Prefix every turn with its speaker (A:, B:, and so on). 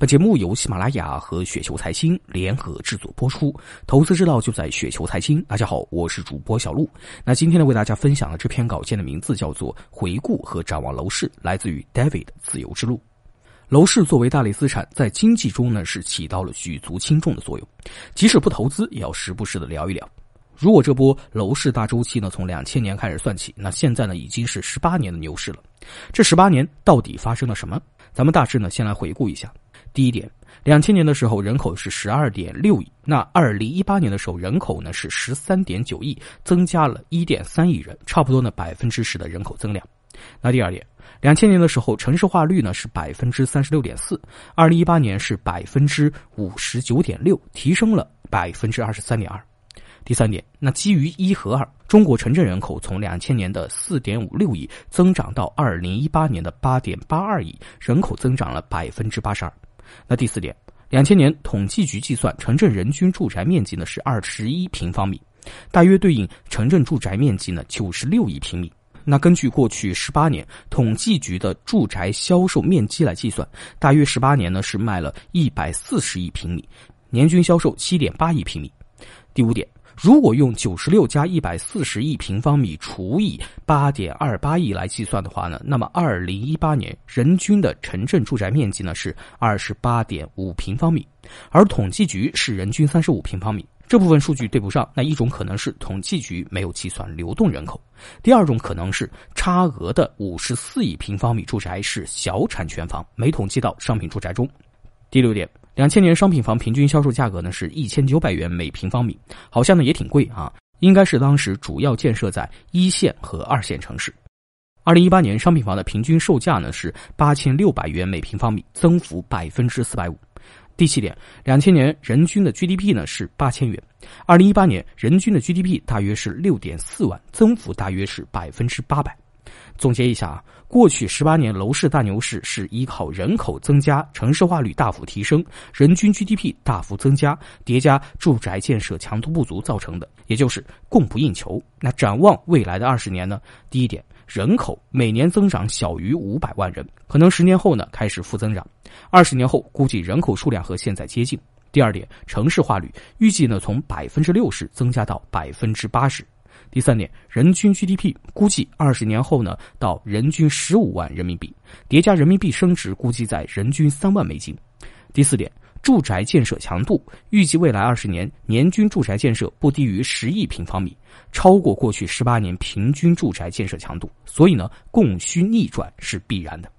A: 本节目由喜马拉雅和雪球财经联合制作播出，投资之道就在雪球财经。大家好，我是主播小璐。那今天呢，为大家分享的这篇稿件的名字叫做《回顾和展望楼市》，来自于 David 自由之路。楼市作为大类资产，在经济中呢是起到了举足轻重的作用，即使不投资，也要时不时的聊一聊。如果这波楼市大周期呢从两千年开始算起，那现在呢已经是十八年的牛市了。这十八年到底发生了什么？咱们大致呢先来回顾一下。第一点，两千年的时候人口是十二点六亿，那二零一八年的时候人口呢是十三点九亿，增加了一点三亿人，差不多呢百分之十的人口增量。那第二点，两千年的时候城市化率呢是百分之三十六点四，二零一八年是百分之五十九点六，提升了百分之二十三点二。第三点，那基于一和二，中国城镇人口从两千年的四点五六亿增长到二零一八年的八点八二亿，人口增长了百分之八十二。那第四点，两千年统计局计算城镇人均住宅面积呢是二十一平方米，大约对应城镇住宅面积呢九十六亿平米。那根据过去十八年统计局的住宅销售面积来计算，大约十八年呢是卖了一百四十亿平米，年均销售七点八亿平米。第五点。如果用九十六加一百四十亿平方米除以八点二八亿来计算的话呢，那么二零一八年人均的城镇住宅面积呢是二十八点五平方米，而统计局是人均三十五平方米。这部分数据对不上，那一种可能是统计局没有计算流动人口，第二种可能是差额的五十四亿平方米住宅是小产权房，没统计到商品住宅中。第六点。两千年商品房平均销售价格呢是一千九百元每平方米，好像呢也挺贵啊，应该是当时主要建设在一线和二线城市。二零一八年商品房的平均售价呢是八千六百元每平方米，增幅百分之四百五。第七点，两千年人均的 GDP 呢是八千元，二零一八年人均的 GDP 大约是六点四万，增幅大约是百分之八百。总结一下啊，过去十八年楼市大牛市是依靠人口增加、城市化率大幅提升、人均 GDP 大幅增加，叠加住宅建设强度不足造成的，也就是供不应求。那展望未来的二十年呢？第一点，人口每年增长小于五百万人，可能十年后呢开始负增长，二十年后估计人口数量和现在接近。第二点，城市化率预计呢从百分之六十增加到百分之八十。第三点，人均 GDP 估计二十年后呢，到人均十五万人民币，叠加人民币升值，估计在人均三万美金。第四点，住宅建设强度预计未来二十年年均住宅建设不低于十亿平方米，超过过去十八年平均住宅建设强度，所以呢，供需逆转是必然的。